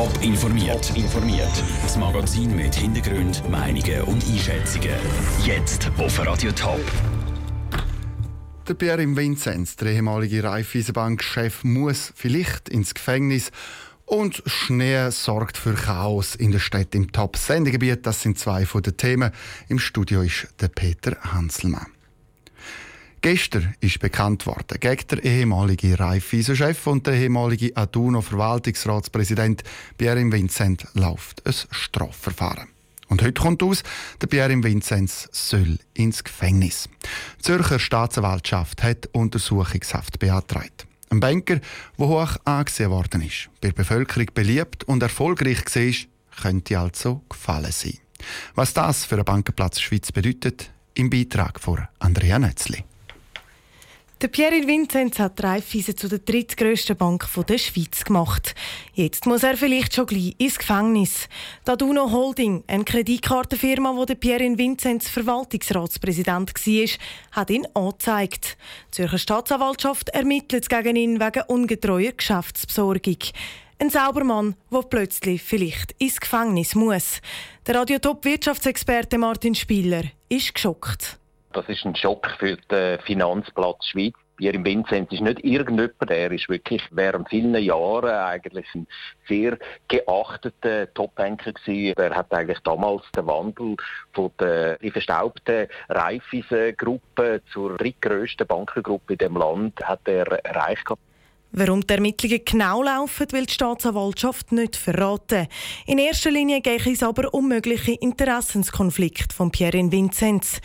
Top informiert. informiert. Das Magazin mit Hintergrund, Meinungen und Einschätzungen. Jetzt auf Radio Top. Der Pierre Vinzenz, der ehemalige Raiffeisenbank-Chef, muss vielleicht ins Gefängnis. Und Schnee sorgt für Chaos in der Stadt im Top-Sendegebiet. Das sind zwei von den Themen. Im Studio ist der Peter Hanselmann. Gestern ist bekannt worden, gegen den ehemaligen Raiffeisen-Chef und den ehemaligen Aduno-Verwaltungsratspräsident Pierre Vincent läuft ein Strafverfahren. Und heute kommt aus, der Pierre Vinzenz soll ins Gefängnis. Die Zürcher Staatsanwaltschaft hat Untersuchungshaft beantragt. Ein Banker, der hoch angesehen worden ist, bei der Bevölkerung beliebt und erfolgreich war, könnte also gefallen sein. Was das für einen Bankenplatz Schweiz bedeutet, im Beitrag von Andrea Netzli. Der Pierre Vinzenz hat Raiffeisen zu der drittgrößten Bank der Schweiz gemacht. Jetzt muss er vielleicht schon gleich ins Gefängnis. Die Aduno Holding, eine Kreditkartenfirma, wo der Pierre Vinzenz Verwaltungsratspräsident war, hat ihn angezeigt. Die Zürcher Staatsanwaltschaft ermittelt gegen ihn wegen ungetreuer Geschäftsbesorgung. Ein Saubermann, der plötzlich vielleicht ins Gefängnis muss. Der Radiotop-Wirtschaftsexperte Martin Spieler ist geschockt. Das ist ein Schock für den Finanzplatz Schweiz. Pierre Vincent ist nicht irgendjemand, er ist wirklich während vielen Jahren eigentlich ein sehr geachteter Top-Banker gewesen. Er hat eigentlich damals den Wandel von der verstaubten Raiffeisen-Gruppe zur drittgrößten Bankengruppe in dem Land hat er erreicht. Warum die Ermittlungen genau laufen, will die Staatsanwaltschaft nicht verraten. In erster Linie geht es aber um mögliche Interessenskonflikte von Pierre Vinzenz.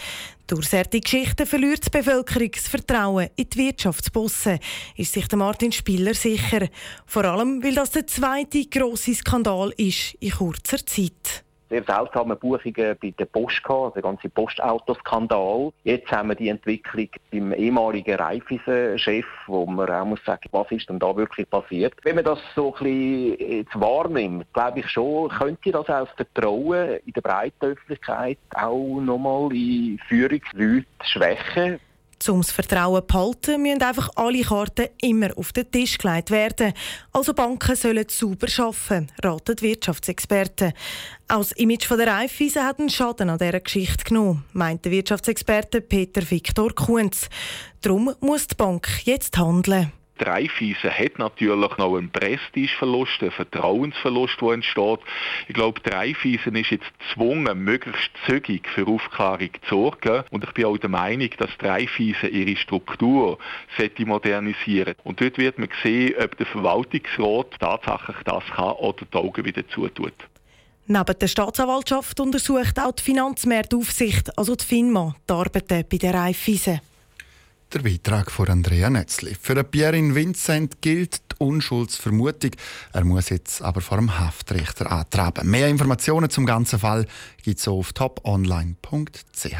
Durch solche Geschichten verliert die Bevölkerung das Vertrauen in die Wirtschaftsbosse, ist sich der Martin Spieler sicher. Vor allem, weil das der zweite grosse Skandal ist in kurzer Zeit sehr seltsame Buchungen bei der Post gehabt, der ganze Postautoskandal. Jetzt haben wir die Entwicklung beim ehemaligen Raiffeisen-Chef, wo man auch muss sagen, was ist denn da wirklich passiert. Wenn man das so ein bisschen jetzt wahrnimmt, glaube ich schon, könnte das auch das Vertrauen in der breiten Öffentlichkeit auch nochmal in Führungsleute schwächen. Um das Vertrauen zu behalten, müssen einfach alle Karten immer auf den Tisch gelegt werden. Also Banken sollen sauber arbeiten, raten Wirtschaftsexperten. Auch das Image der Raiffeisen hat einen Schaden an dieser Geschichte genommen, meint der Wirtschaftsexperte Peter Viktor Kunz. Darum muss die Bank jetzt handeln. Dreifeisen hat natürlich noch einen Prestigeverlust, einen Vertrauensverlust, der entsteht. Ich glaube, Dreifeisen ist jetzt gezwungen, möglichst zügig für Aufklärung zu sorgen. Und ich bin auch der Meinung, dass Dreifeisen ihre Struktur modernisieren Und dort wird man sehen, ob der Verwaltungsrat tatsächlich das kann oder die Augen wieder zutut. Neben der Staatsanwaltschaft untersucht auch die Finanzmarktaufsicht, also die FINMA, die Arbeiten bei der Raiffeisen. Der Beitrag von Andrea Netzli. Für Pierre Vincent gilt die Unschuldsvermutung. Er muss jetzt aber vor dem Haftrichter antreten. Mehr Informationen zum ganzen Fall gibt es auf toponline.ch.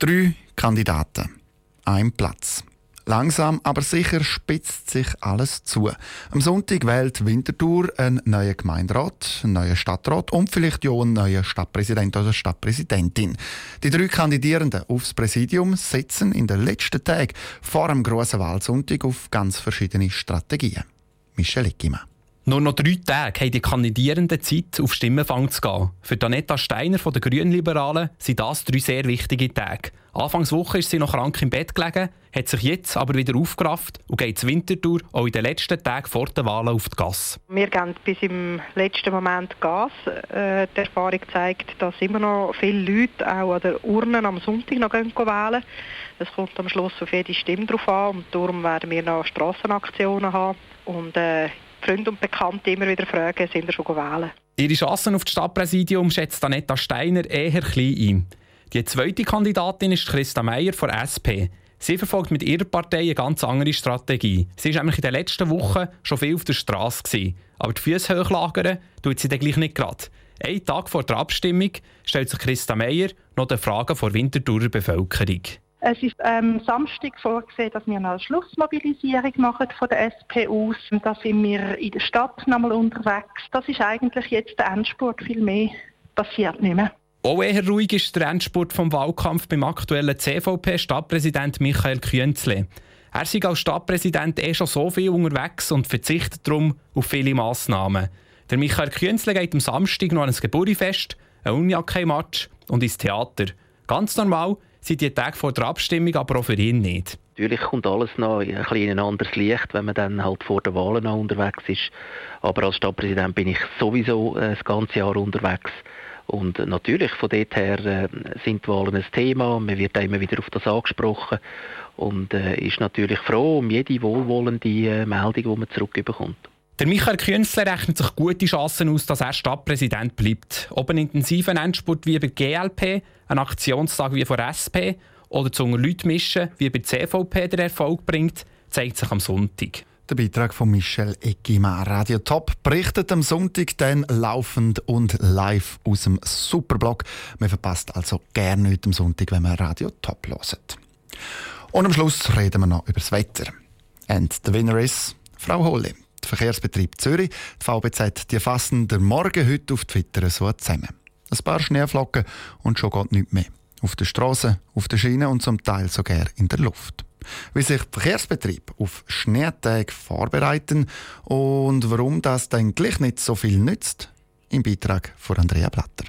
Drei Kandidaten, ein Platz. Langsam, aber sicher spitzt sich alles zu. Am Sonntag wählt Winterthur einen neuen Gemeinderat, einen neuen Stadtrat und vielleicht ja einen neuen Stadtpräsident oder Stadtpräsidentin. Die drei Kandidierenden aufs Präsidium setzen in den letzten Tagen vor dem grossen Wahlsonntag auf ganz verschiedene Strategien. Michel Eckimann. Nur noch drei Tage haben die Kandidierenden Zeit, auf Stimmenfang zu gehen. Für Danetta Steiner von den Grünliberalen sind das drei sehr wichtige Tage. Anfangswoche ist sie noch krank im Bett gelegen, hat sich jetzt aber wieder aufgerafft und geht zur Wintertour auch in den letzten Tagen vor den Wahlen auf die Gas. Wir gehen bis im letzten Moment Gas. Äh, die Erfahrung zeigt, dass immer noch viele Leute auch an der Urne am Sonntag noch gehen wählen. Es kommt am Schluss auf jede Stimme drauf an und darum werden wir noch Strassenaktionen haben und äh, Freunde und Bekannte immer wieder fragen, sind ihr schon wählen? Ihre Chancen auf das Stadtpräsidium schätzt Anetta Steiner eher klein ein. Die zweite Kandidatin ist Christa Meier von SP. Sie verfolgt mit ihrer Partei eine ganz andere Strategie. Sie war nämlich in den letzten Wochen schon viel auf der Straße. Aber die Füße hochlagern tut sie dann gleich nicht gerade. Einen Tag vor der Abstimmung stellt sich Christa Meier noch die Fragen vor Winterthurer Bevölkerung. Es ist ähm, Samstag vorgesehen, dass wir eine Schlussmobilisierung machen von der SP aus. Da sind wir in der Stadt nochmal unterwegs. Das ist eigentlich jetzt der Endspurt. Viel mehr passiert nicht mehr. Auch eher ruhig ist der Endspurt vom Wahlkampf beim aktuellen CVP-Stadtpräsident Michael Künzle. Er sei als Stadtpräsident eh schon so viel unterwegs und verzichtet darum auf viele Massnahmen. Der Michael Künzle geht am Samstag noch an ein Geburtstagsfest, ein Unihockey-Match und ins Theater. Ganz normal sind die Tage vor der Abstimmung aber auch für ihn nicht. Natürlich kommt alles noch ein, bisschen in ein anderes Licht, wenn man dann halt vor der Wahlen noch unterwegs ist. Aber als Stadtpräsident bin ich sowieso äh, das ganze Jahr unterwegs. Und natürlich, von dort her äh, sind die Wahlen ein Thema. Man wird immer wieder auf das angesprochen und äh, ist natürlich froh um jede wohlwollende äh, Meldung, die man zurückbekommt. Der Michael Künzler rechnet sich gute Chancen aus, dass er Stadtpräsident bleibt. Ob ein intensiver Endspurt wie bei GLP, ein Aktionstag wie von SP oder zu Leute mischen, wie bei CVP der Erfolg bringt, zeigt sich am Sonntag. Der Beitrag von Michel Eckima. Radio Top berichtet am Sonntag dann laufend und live aus dem Superblog. Man verpasst also gerne nicht am Sonntag, wenn man Radio Top hört. Und am Schluss reden wir noch über das Wetter. And the winner is Frau Holle. Der Verkehrsbetrieb Zürich, die VBZ, die fassen der Morgen heute auf Twitter so zusammen. Ein paar Schneeflocken und schon geht nichts mehr. Auf der Straße, auf der Schiene und zum Teil sogar in der Luft. Wie sich Verkehrsbetrieb auf Schneetage vorbereiten und warum das dann gleich nicht so viel nützt, im Beitrag von Andrea Blatter.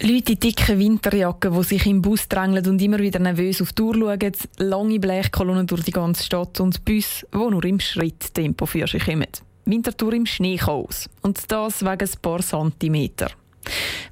Leute in dicken Winterjacken, die sich im Bus drängeln und immer wieder nervös auf die Uhr schauen, lange Blechkolonnen durch die ganze Stadt und Bus, die nur im Schritttempo für sich kommen. Wintertour im Schneechaos. Und das wegen ein paar Zentimeter.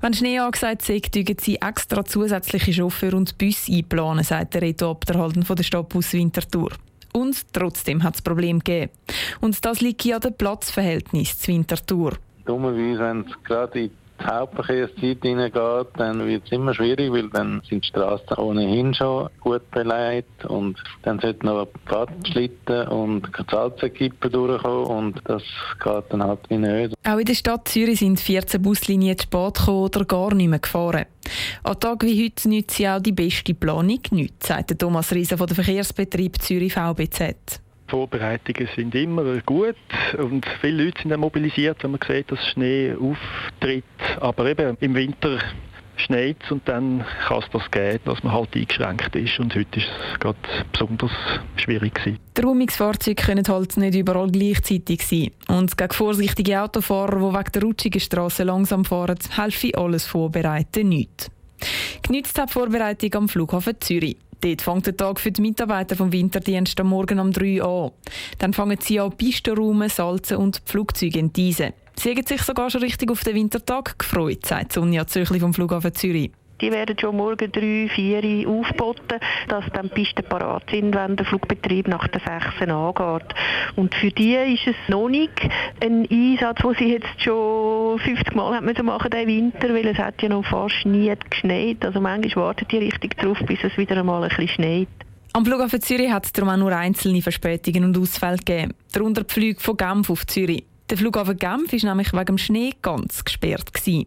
Wenn Schnee angesagt ist, dürfen sie extra zusätzliche Chauffeur und Bus einplanen, sagt der Reto Abderhalten von der Stadtbus Winterthur. Und trotzdem hat es Probleme gegeben. Und das liegt ja an dem Platzverhältnis zur Winterthur. Dummerweise, wenn es gerade in die Hauptverkehrszeit hineingeht, dann wird es immer schwierig, weil dann sind die Straßen ohnehin schon gut beleidigt und dann sollten noch Pfadschlitten und Salzekippen durchkommen und das geht dann halt wie nicht. Auch in der Stadt Zürich sind 14 Buslinien zu spät gekommen oder gar nicht mehr gefahren. An Tagen wie heute nützt sie auch die beste Planung nichts, sagt Thomas Riese von der Verkehrsbetrieb Zürich VBZ. Vorbereitungen sind immer gut und viele Leute sind mobilisiert, wenn man sieht, dass Schnee auftritt. Aber eben im Winter schneit und dann kann es das geben, dass man halt eingeschränkt ist. Und heute ist es gerade besonders schwierig gewesen. Die Räumungsfahrzeuge können halt nicht überall gleichzeitig sein. Und gegen vorsichtige Autofahrer, die wegen der rutschigen Straße langsam fahren, helfe alles vorbereiten nicht. Genützt hat die Vorbereitung am Flughafen Zürich. Dort fängt der Tag für die Mitarbeiter vom Winterdienst am Morgen um 3 Uhr an. Dann fangen sie an, Pistenräume, Salzen und Flugzeuge enteisen. Sie haben sich sogar schon richtig auf den Wintertag gefreut, sagt Sonja Zöchli vom Flughafen Zürich. Die werden schon morgen drei, vier aufgeboten, dass dann die Pisten parat sind, wenn der Flugbetrieb nach der 6 angeht. Und für die ist es noch nicht ein Einsatz, den sie jetzt schon 50 Mal müssen machen diesen Winter, weil es hat ja noch fast nie geschneit. Also manchmal warten die richtig darauf, bis es wieder einmal ein bisschen schneit. Am Flughafen Zürich hat es darum auch nur einzelne Verspätungen und Ausfälle gegeben. Darunter die Flüge von Genf auf Zürich. Der Flughafen Genf war nämlich wegen dem Schnee ganz gesperrt. Gewesen.